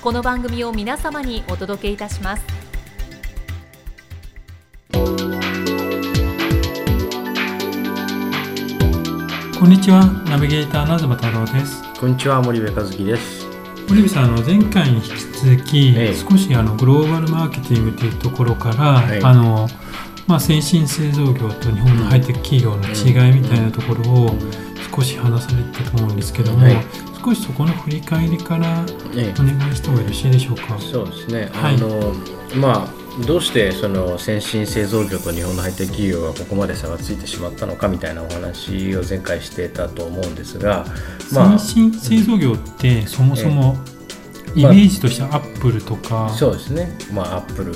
この番組を皆様にお届けいたしますこんにちは、ナビゲーターの東太郎です。こんにちは森部和樹です。森部さん、あの前回に引き続き、ええ少しあのグローバルマーケティングというところから、はいあのまあ、先進製造業と日本のハイテク企業の違いみたいなところを少し話されてたと思うんですけども、はい少しそこの振り返りからえお願いしてもよろしいでしょうか？そうですね。はいあのまあどうしてその先進製造業と日本のハイテク企業がここまで差がついてしまったのかみたいなお話を前回してたと思うんですが、まあ先進製造業ってそもそもイメージとしてはアップルとか、そうですね。まあアップル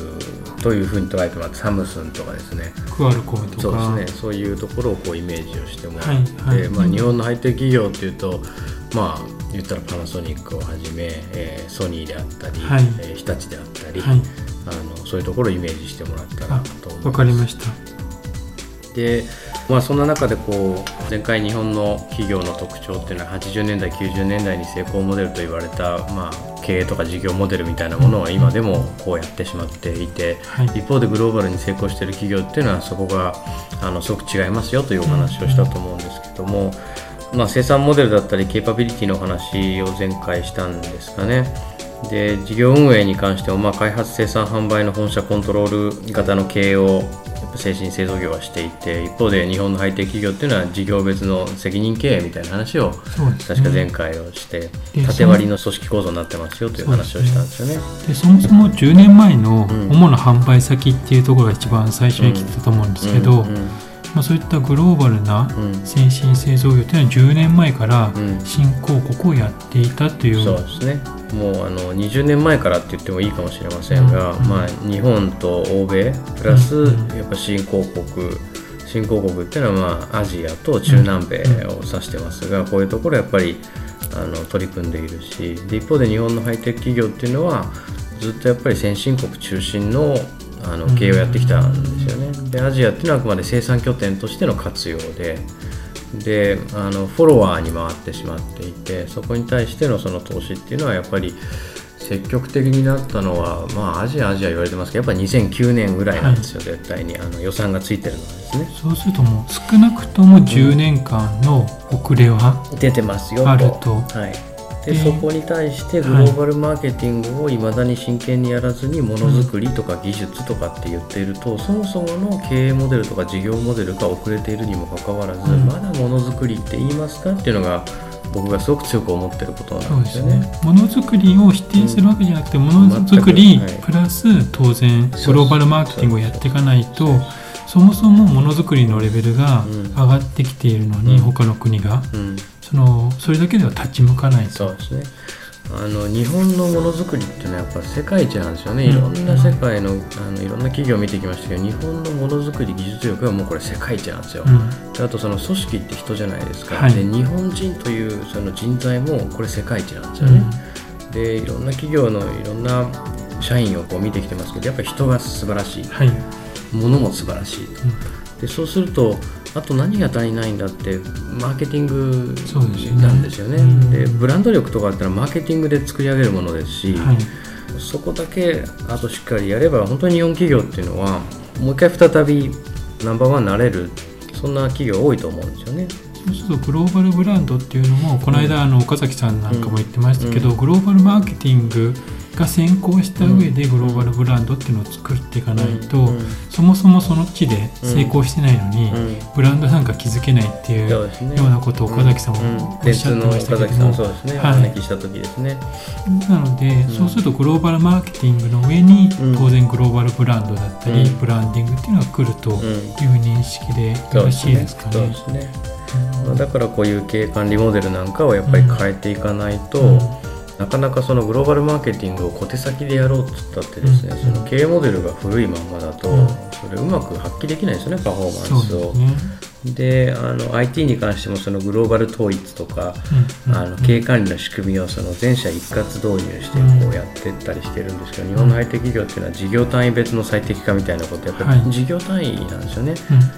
というふうに捉えてもらってサムスンとかですね。クアルコムとかそうですね。そういうところをこうイメージをしてもらって、はいはいまあ日本のハイテク企業っていうと、まあ言ったらパナソニックをはじめ、えーソニーであったり、はいえー日立であったり。はい、あのそういうところをイメージしてもらったらあと思います。わかりました。で、まあ、そんな中でこう前回日本の企業の特徴っていうのは80年代90年代に成功モデルと言われた、まあ、経営とか事業モデルみたいなものは今でもこうやってしまっていて、はい。一方でグローバルに成功している企業っていうのはそこがあのすごく違いますよというお話をしたと思うんですけども、まあ、生産モデルだったりケーパビリティの話を前回したんですかね。で事業運営に関しても、まあ、開発生産販売の本社コントロール型の経営をやっぱ先進製造業はしていて一方で日本のハイテク企業っていうのは事業別の責任経営みたいな話をそうです確か前ね。回をしてで縦割りの組織構造になってますよという話をしたんですよね。でそもそも10年前のうん主な販売先っていうところが一番最初に来てたと思うんですけど、うんうんまあ、そういったグローバルなうん。先進製造業っていうのは10年前からうん。新興国をやっていたという、そうですね。もうあの20年前からって言ってもいいかもしれませんが、うん。まあ、日本と欧米プラスうん。やっぱ新興国新興国っていうのは、まあ、アジアと中南米を指してますが、こういうところやっぱりあの取り組んでいるしで一方で日本のハイテク企業っていうのはずっとやっぱり先進国中心のあの経営をやってきたんですよね。でアジアっていうのはあくまで生産拠点としての活用でであのフォロワーに回ってしまっていてそこに対してのその投資っていうのはやっぱり積極的になったのは、まあ、アジアアジア言われてますけどやっぱり2009年ぐらいなんですよ、絶対に。あの予算がついてるのはですね。そうするともう少なくとも10年間の遅れは出てますよあると。はいででそこに対してグローバルマーケティングをいまだに真剣にやらずにものづくりとか技術とかって言っていると、そもそもの経営モデルとか事業モデルが遅れているにもかかわらず、うん。まだものづくりって言いますかっていうのが僕がすごく強く思ってることなんですよね。ね。ものづくりを否定するわけじゃなくて、ものづくりプラス当然グローバルマーケティングをやっていかないと、そもそもものづくりのレベルがうん。上がってきているのに、うん。他の国が。うん。そのそれだけでは立ち向かないと。そうですね。あの日本のものづくりっていうのはやっぱ世界一なんですよね、うん。いろんな世界のあのいろんな企業を見てきましたけど日本のものづくり技術力はもうこれ世界一なんですよ、うん。であとその組織って人じゃないですか、はい。で日本人というその人材もこれ世界一なんですよね、でいろんな企業のいろんな社員をこう見てきてますけどやっぱり人が素晴らしい。はい、ものも素晴らしいと。でそうするとあと何が足りないんだってマーケティングそうですよね。なんですよね。うん。でブランド力とかってのはマーケティングで作り上げるものですし、はい。そこだけあとしっかりやれば本当に日本企業っていうのはもう一回再びナンバーワンになれるそんな企業多いと思うんですよね。そうするとグローバルブランドっていうのもこの間あの岡崎さんなんかも言ってましたけど、うん。グローバルマーケティングが先行した上でグローバルブランドっていうのを作っていかないと、そもそもその地で成功してないのに、うん。ブランドなんか築けないっていうよそうなことを岡崎さんもおっしゃってましたけど。も、岡崎さんそうですね、はい。お招きした時ですね。なので、ん。そうするとグローバルマーケティングの上に、うん。当然グローバルブランドだったり、うん。ブランディングっていうのが来るという認識でよろしいですかね。だからこういう経営管理モデルなんかをやっぱり変えていかないと、うんなかなかそのグローバルマーケティングを小手先でやろうっつったってですね、うん。その経営モデルが古いまんまだと、うん。それうまく発揮できないですよねパフォーマンスをであの IT に関してもそのグローバル統一とか、うんあの経営管理の仕組みをその全社一括導入してうん。こうやっていったりしてるんですけど、日本の IT 企業っていうのは事業単位別の最適化みたいなことやっぱはい。り事業単位なんですよね。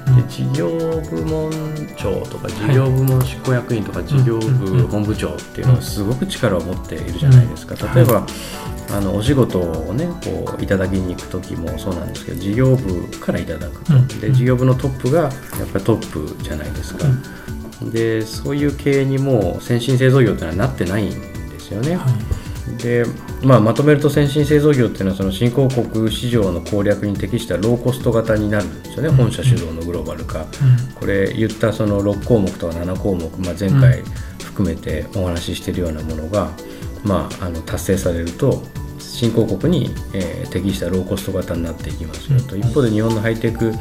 うんうん。で事業部門長とか事業部門執行役員とか事業部本部長っていうのはすごく力を持っているじゃないですか。うん例えば、あのお仕事をねこういただきに行く時もそうなんですけど事業部からいただくと、うん。で事業部のトップがやっぱりトップじゃないですか。でそういう経営にもう先進製造業ってのはなってないんですよね。はい。で、まあ、まとめると先進製造業っていうのはその新興国市場の攻略に適したローコスト型になるんですよね、うん。本社主導のグローバル化、うん。これ言ったその6項目とか7項目、まあ、前回含めてお話ししているようなものが、まあ、あの達成されると新興国に、えー適したローコスト型になっていきますよと、うん。一方で日本のハイテク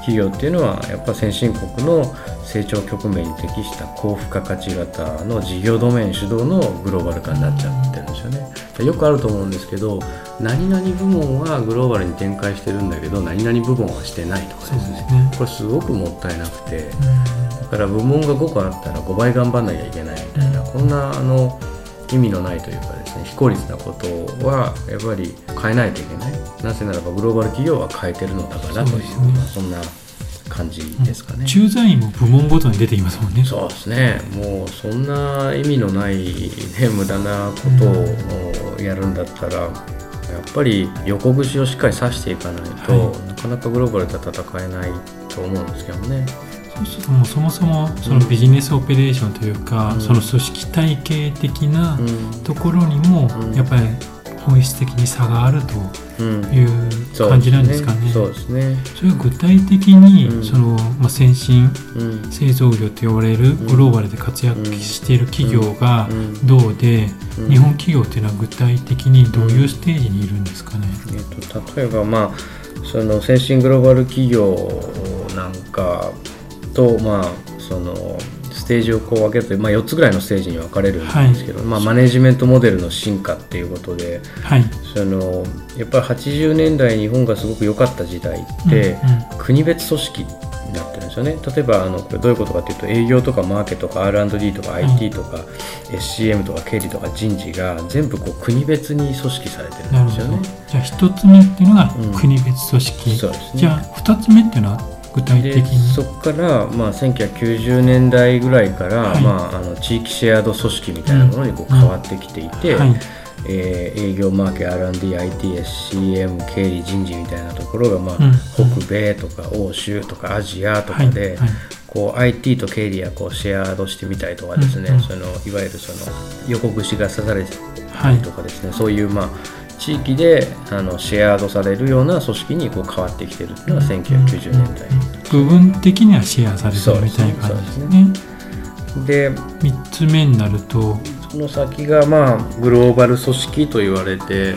企業っていうのはやっぱ先進国の成長局面に適した高付加価値型の事業ドメイン主導のグローバル化になっちゃってるんですよね。よくあると思うんですけど何々部門はグローバルに展開してるんだけど何々部門はしてないとかですすね。これすごくもったいなくて。うだから部門が5個あったら5倍頑張んなきゃいけないみたいな、こんなあの意味のないというかですね非効率なことはやっぱり変えないといけないなぜならばグローバル企業は変えてるのだからというそねまあそんな感じですかね。駐在員も部門ごとに出ていますもんね。そうですねもうそんな意味のない、ね、無駄なことをやるんだったら、やっぱり横串をしっかり刺していかないと、はなかなかグローバルでは戦えないと思うんですけどね。もうそもそもそのビジネスオペレーションというか、うん。その組織体系的なうん。ところにもうん。やっぱり本質的に差があるとうん。いう感じなんですかね。そうですね。それは具体的に、うん。そのまあ、先進うん。製造業と呼ばれるグローバルで活躍している企業がうん。どうで、うん。日本企業っていうのは具体的にどういうステージにいるんですかね？えっと例えばまあその先進グローバル企業なんかとまあそのステージをこう分けると、まあ、4つぐらいのステージに分かれるんですけど、まあ、マネジメントモデルの進化っていうことではい、そのやっぱり80年代日本がすごく良かった時代って、うん国別組織になってるんですよね。例えばあのこれどういうことかというと営業とかマーケとか R&D とか IT とか、SCM とか経理とか人事が全部こう国別に組織されてなるんですよね。。じゃあ一つ目っていうのがうん。国別組織、そうですね。じゃあ二つ目っていうのは具体で的に？そこから、まあ、1990年代ぐらいから、はい。まあ、あの地域シェアード組織みたいなものにこううん変わってきていて、はい。えー営業マーケ R&D、IT、SCM、経理、人事みたいなところが、まあうん。北米とか欧州とかアジアとかで、はい。はい。こう IT と経理はこうシェアードしてみたりとかですね、うん。うん。そのいわゆるその横串が刺されはいとかですね、そういう、まあ、地域であのシェアードされるような組織にこう変わってきてるっていうのが1990年代。部分的にはシェアされてるみたいな感じですね。で三つ目になると、はその先がまあグローバル組織と言われて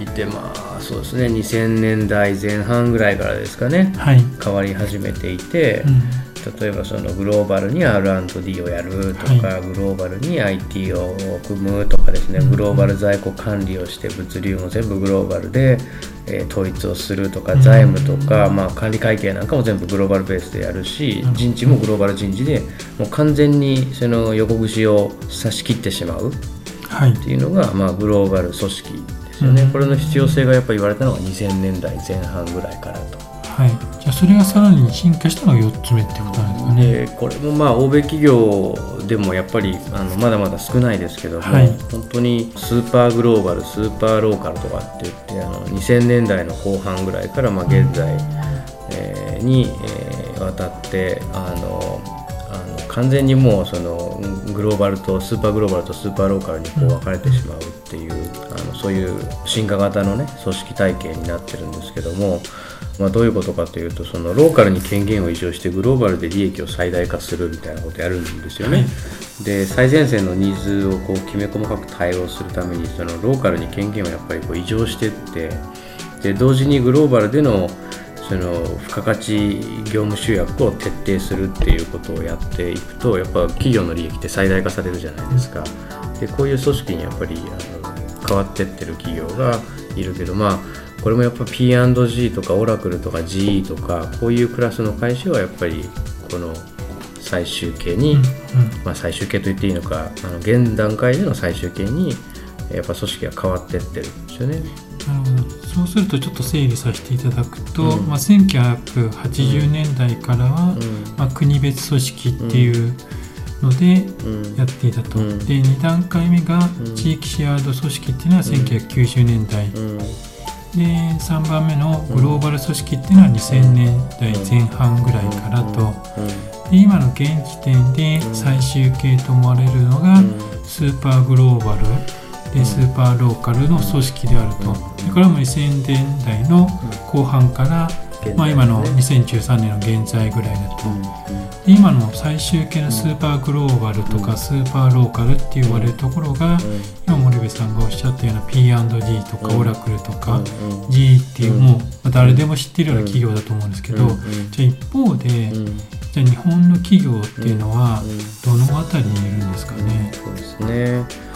い。いて、まあそうですね。2000年代前半ぐらいからですかね。はい。変わり始めていて、うん例えばそのグローバルに R&D をやるとか、はグローバルに IT を組むとかですね、うん。グローバル在庫管理をして物流も全部グローバルで、えー統一をするとかうん。財務とか、まあ、管理会計なんかも全部グローバルベースでやるし人事もグローバル人事でもう完全にその横串を差し切ってしまう。はい。っていうのが、まあ、グローバル組織ですよね、うん。これの必要性がやっぱり言われたのが2000年代前半ぐらいからと。はい。じゃあそれがさらに進化したのが四つ目ってことなんですかね。でこれもまあ欧米企業でもやっぱりあのまだまだ少ないですけども、はい本当にスーパーグローバルスーパーローカルとかって言ってあの2000年代の後半ぐらいからまあ現在、えーに、えー渡ってあの完全にもうそのグローバルとスーパーグローバルとスーパーローカルにこう分かれてしまうっていう、あのそういう進化型のね組織体系になってるんですけども、まあ、どういうことかというとそのローカルに権限を移譲してグローバルで利益を最大化するみたいなことやるんですよね。で最前線のニーズをこうきめ細かく対応するためにそのローカルに権限をやっぱりこう移譲してってで同時にグローバルでのその付加価値業務集約を徹底するっていうことをやっていくとやっぱ企業の利益って最大化されるじゃないですかでこういう組織にやっぱりあの変わってってる企業がいるけどまあこれもやっぱ P&G とかオラクルとか GE とかこういうクラスの会社はやっぱりこの最終形に、うんまあ、最終形と言っていいのかあの現段階での最終形にやっぱ組織が変わってってるんですよね。そうするとちょっと整理させていただくと、うん。まあ、1980年代からは、まあ、国別組織っていうのでうん。やっていたと、うん。で2段階目がうん。地域シェアード組織っていうのは1990年代、うん。で3番目のグローバル組織っていうのは2000年代前半ぐらいからと、で今の現時点で最終形と思われるのがスーパーグローバルでスーパーローカルの組織であると、でこれも2000年代の後半から、まあ、今の2013年の現在ぐらいだと、で今の最終形のスーパーグローバルとかスーパーローカルって言われるところが今森部さんがおっしゃったような P&G とかうん。オラクルとか G っていうもうまあ誰でも知ってるような企業だと思うんですけど、じゃあ一方で、じゃあ日本の企業っていうのはどの辺りにいるんですかね？そうですね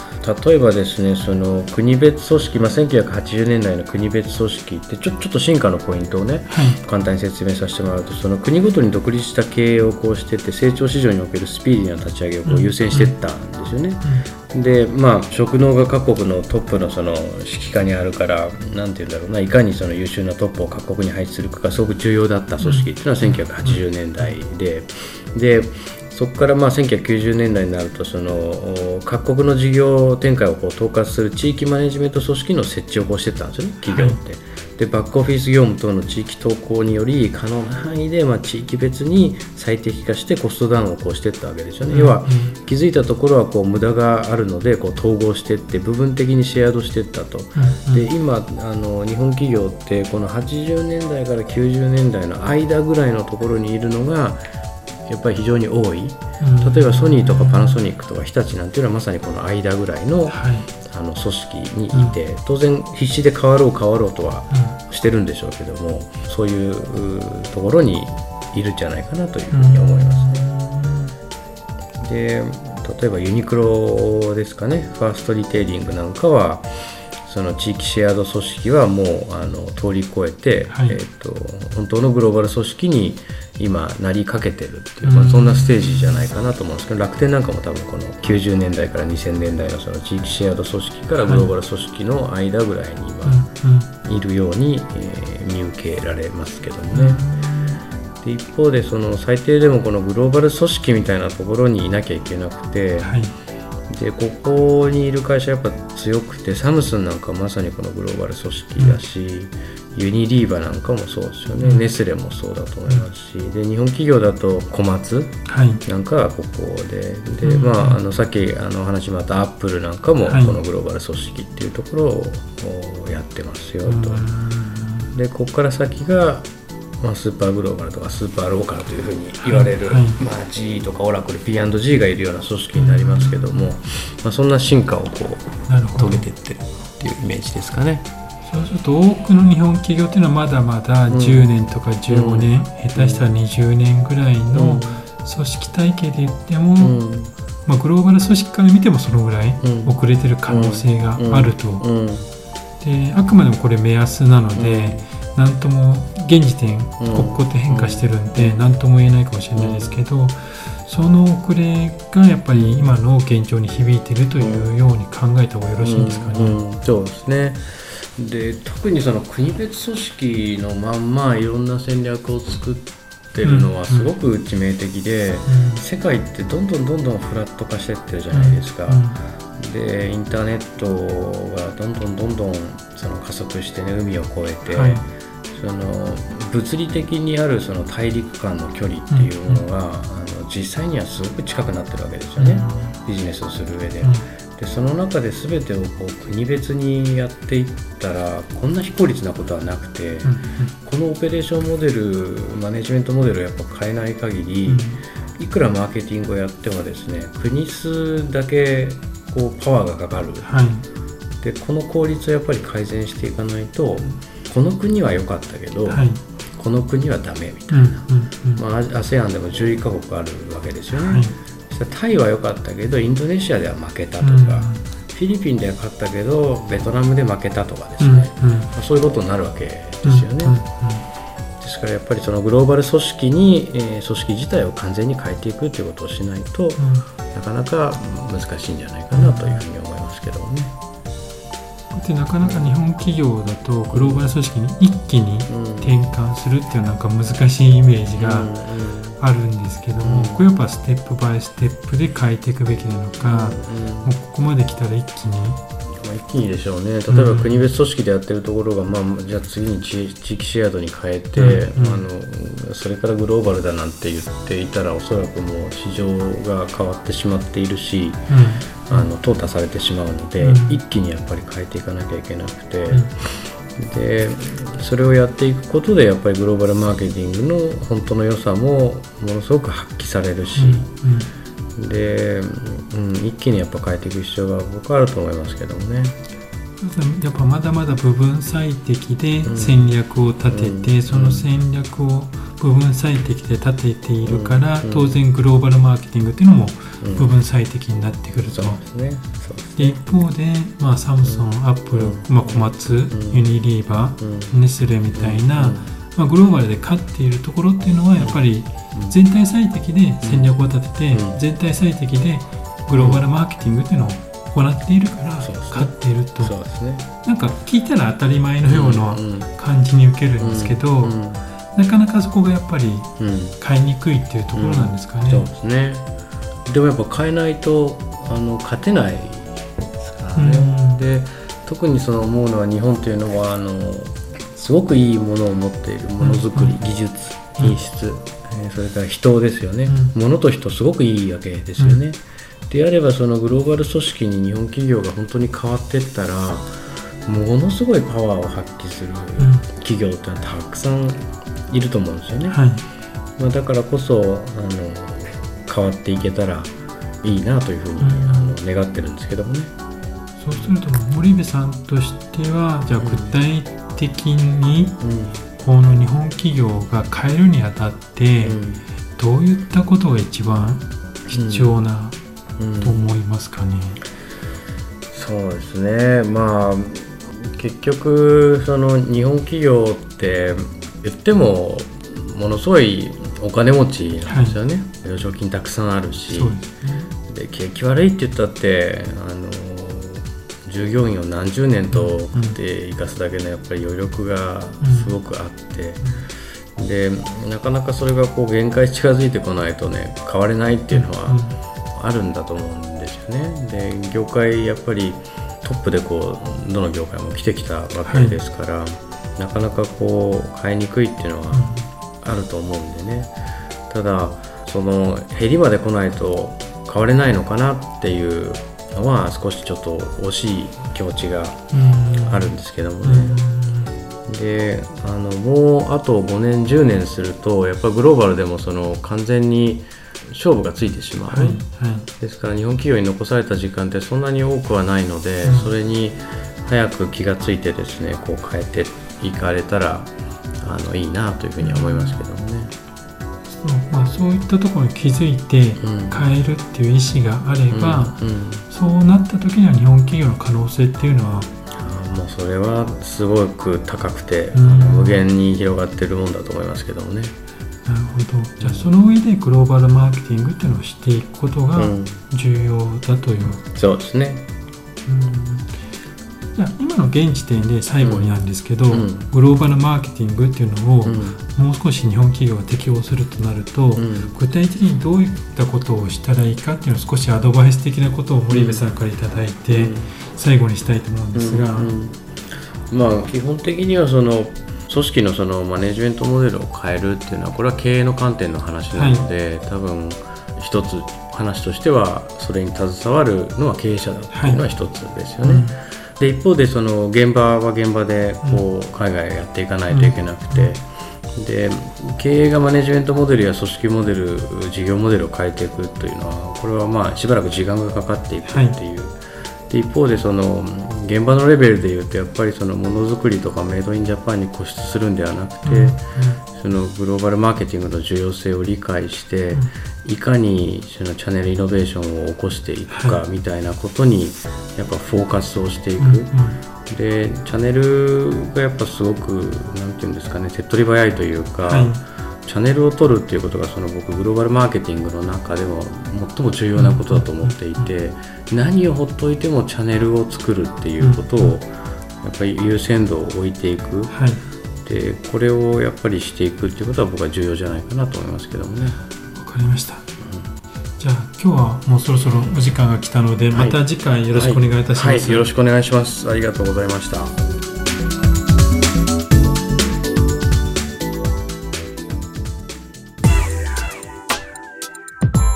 例えばですねその国別組織、まあ、1980年代の国別組織ってちょちょっと進化のポイントをねはい。簡単に説明させてもらうとその国ごとに独立した経営をこうしてって成長市場におけるスピーディーな立ち上げをこう優先していったんですよね。でまあ職能が各国のトップのその指揮下にあるからなんて言うんだろうないかにその優秀なトップを各国に配置するかがすごく重要だった組織っていうのは1980年代で。でそこからまあ1990年代になるとそのお各国の事業展開をこう統括する地域マネジメント組織の設置をこうしてったんですよね企業って。でバックオフィス業務等の地域投稿により可能な範囲でまあ地域別に最適化してコストダウンをこうしていったわけですよね。要は気づいたところはこう無駄があるのでこう統合していって部分的にシェアードしていったと。で今あの日本企業ってこの80年代から90年代の間ぐらいのところにいるのがやっぱり非常に多い。例えばソニーとかパナソニックとか日立なんていうのはまさにこの間ぐらいのはい。あの組織にいて当然必死で変わろう変わろうとはしてるんでしょうけどもそういううところにいるんじゃないかなというふうに思いますね。で例えばユニクロですかね。ファーストリテイリングなんかはその地域シェアード組織はもうあの通り越えて、はい。えー、と本当のグローバル組織に今なりかけてるっていう、うん。まあ、そんなステージじゃないかなと思うんですけど楽天なんかも多分この90年代から2000年代のその地域シェアード組織からグローバル組織の間ぐらいに今いるように、えー見受けられますけどもね。で一方でその最低でもこのグローバル組織みたいなところにいなきゃいけなくて、はいでここにいる会社やっぱ強くてサムスンなんかまさにこのグローバル組織だし、ユニリーバなんかもそうですよね、うん。ネスレもそうだと思いますしで日本企業だと小松はい。なんかはここでで、うん。まあ、あのさっきあの話もあったアップルなんかもはい。このグローバル組織っていうところをおやってますよと。でここから先が、まあ、スーパーグローバルとかスーパーローカルというふうに言われる、はいはい。まあ、GE とかオラクル P&G がいるような組織になりますけども、まあ、そんな進化をこう遂げていってるっていうイメージですかね。そうすると多くの日本企業っていうのはまだまだうん。10年とか15年、下手したら20年ぐらいのうん。組織体系で言っても、うん。まあ、グローバル組織から見てもそのぐらいうん。遅れてる可能性があると、うん。であくまでもこれ目安なので、なんとも現時点刻々と変化してるんで何とも言えないかもしれないですけど、その遅れがやっぱり今の現状に響いてるというように考えた方がよろしいんですかね。うんうんそうですね。で特にその国別組織のまんまいろんな戦略を作ってるのはすごく致命的で、世界ってどんどんどんどんフラット化してってるじゃないですか。でインターネットがどんどんどんどんその加速してね海を越えて、はいそその物理的にあるその大陸間の距離っていうものが、あの実際にはすごく近くなってるわけですよね、ビジネスをする上で。でその中で全てをこう国別にやっていったらこんな非効率なことはなくて、このオペレーションモデルマネジメントモデルをやっぱ変えない限り、いくらマーケティングをやってもですね国数だけこうパワーがかかる、はい。でこの効率をやっぱり改善していかないとこの国は良かったけど、はい。この国はダメみたいうんな、うんうん。まあ、ASEAN でも11カ国あるわけですよね、はい。タイは良かったけどインドネシアでは負けたとか、うんフィリピンでは勝ったけどベトナムで負けたとかですうんね、まあそういうことになるわけですよね、うんうんですからやっぱりそのグローバル組織に、えー組織自体を完全に変えていくということをしないと、なかなか難しいんじゃないかなというふうに思いますけどもね。でなかなか日本企業だとグローバル組織に一気にうん。転換するっていうなんか難しいイメージがあるんですけども、うん。これやっぱステップバイステップで変えていくべきなのか、もうここまで来たら一気に、まあ、一気にでしょうね。例えば国別組織でやってるところが、まあ、じゃあ次に地地域シェアードに変えて、うんうん。あのそれからグローバルだなんて言っていたらおそらくもう市場が変わってしまっているしあの淘汰されてしまうので、うん。一気にやっぱり変えていかなきゃいけなくて。うん。でそれをやっていくことでやっぱりグローバルマーケティングの本当の良さもものすごく発揮されるし、で、うん、一気にやっぱ変えていく必要が僕はあると思いますけどもね。やっぱまだまだ部分最適でうん。戦略を立てて、うん。その戦略を部分最適で立てているから、うん。当然グローバルマーケティングっていうのもうん。部分最適になってくると。そうですね。で一方で、まあ、サムソン、アップル、うん。まあ、小松、ん。ユニリーバうん。ー、ネスレみたいな、うんまあ、グローバルで勝っているところっていうのはやっぱり全体最適で戦略を立てて、うん。全体最適でグローバルマーケティングっていうのを行っているから勝っていると、ね。なんか聞いたら当たり前のようなうん感じに受けるんですけど、うんなかなかそこがやっぱりうん。買いにくいっていうところなんですかね。そうですね。でもやっぱ変えないとあの勝てないですからね。うん。で特にその思うのは日本というのはあのすごくいいものを持っているものづくり、うん技術品質、えーそれから人ですよね、うん。物と人すごくいいわけですよね。であればそのグローバル組織に日本企業が本当に変わっていったらものすごいパワーを発揮するうん。企業ってのはたくさんいると思うんですよね。はい。まあ、だからこそあの変わっていけたらいいなというふうに、うん。あの願ってるんですけどもね。そうすると森部さんとしてはじゃあ具体的にこの日本企業が変えるにあたってうん。どういったことが一番必要なうん。と思いますかね？そうですね。まあ結局その日本企業って言ってもものすごいお金持ちなんですよね、余剰金たくさんあるし。ね。で景気悪いって言ったってあの従業員を何十年とって生かすだけのやっぱり余力がすごくあって、でなかなかそれがこう限界近づいてこないとね変われないっていうのはあるんだと思うんですよね。で業界やっぱりトップでこうどの業界も来てきたわけですから、なかなかこう変えにくいっていうのはあると思うんでね。ただその減りまで来ないと変われないのかなっていうのは少しちょっと惜しい気持ちがあるんですけどもうん。ね。であのもうあと5年10年するとやっぱグローバルでもその完全に勝負がついてしまう、はいはい。ですから日本企業に残された時間ってそんなに多くはないので、うん。それに早く気がついてですねこう変えていかれたらあのいいなというふうには思いますけどまあ、そういったところに気づいてうん。変えるっていう意思があれば、うんうん。そうなった時には日本企業の可能性っていうのはもうそれはすごく高くて、うん。無限に広がってるもんだと思いますけどもね。なるほど。じゃあその上でグローバルマーケティングっていうのをしていくことがうん。重要だという、そうですね。うんじゃあ今の現時点で最後になんですけど、うん。グローバルマーケティングっていうのをうん。もう少し日本企業が適用するとなると、うん。具体的にどういったことをしたらいいかっていうのを少しアドバイス的なことを森部さんからいただいて、最後にしたいと思うんですが、まあ基本的にはその組織のそのマネジメントモデルを変えるっていうのはこれは経営の観点の話なので、多分一つ話としてはそれに携わるのは経営者だっていうのは一つですよね。うんで一方でその現場は現場でこう海外やっていかないといけなくて、で経営がマネジメントモデルや組織モデル事業モデルを変えていくというのはこれはまあしばらく時間がかかっていくっていう、で一方でその現場のレベルでいうとやっぱりそのものづくりとかメイドインジャパンに固執するんではなくて、そのグローバルマーケティングの重要性を理解して、いかにそのチャンネルイノベーションを起こしていくかみたいなことにやっぱフォーカスをしていく。うんうん。でチャンネルがやっぱすごくなんていうんですかね手っ取り早いというか、はいチャンネルを取るっていうことがその僕グローバルマーケティングの中でも最も重要なことだと思っていて、何をほっといてもチャンネルを作るっていうことをやっぱり優先度を置いていく、はいでこれをやっぱりしていくっていうことは僕は重要じゃないかなと思いますけどもね。わかりました。じゃあ今日はもうそろそろお時間が来たので、はいまた次回よろしくお願いいたします。はいはいよろしくお願いします。ありがとうございました。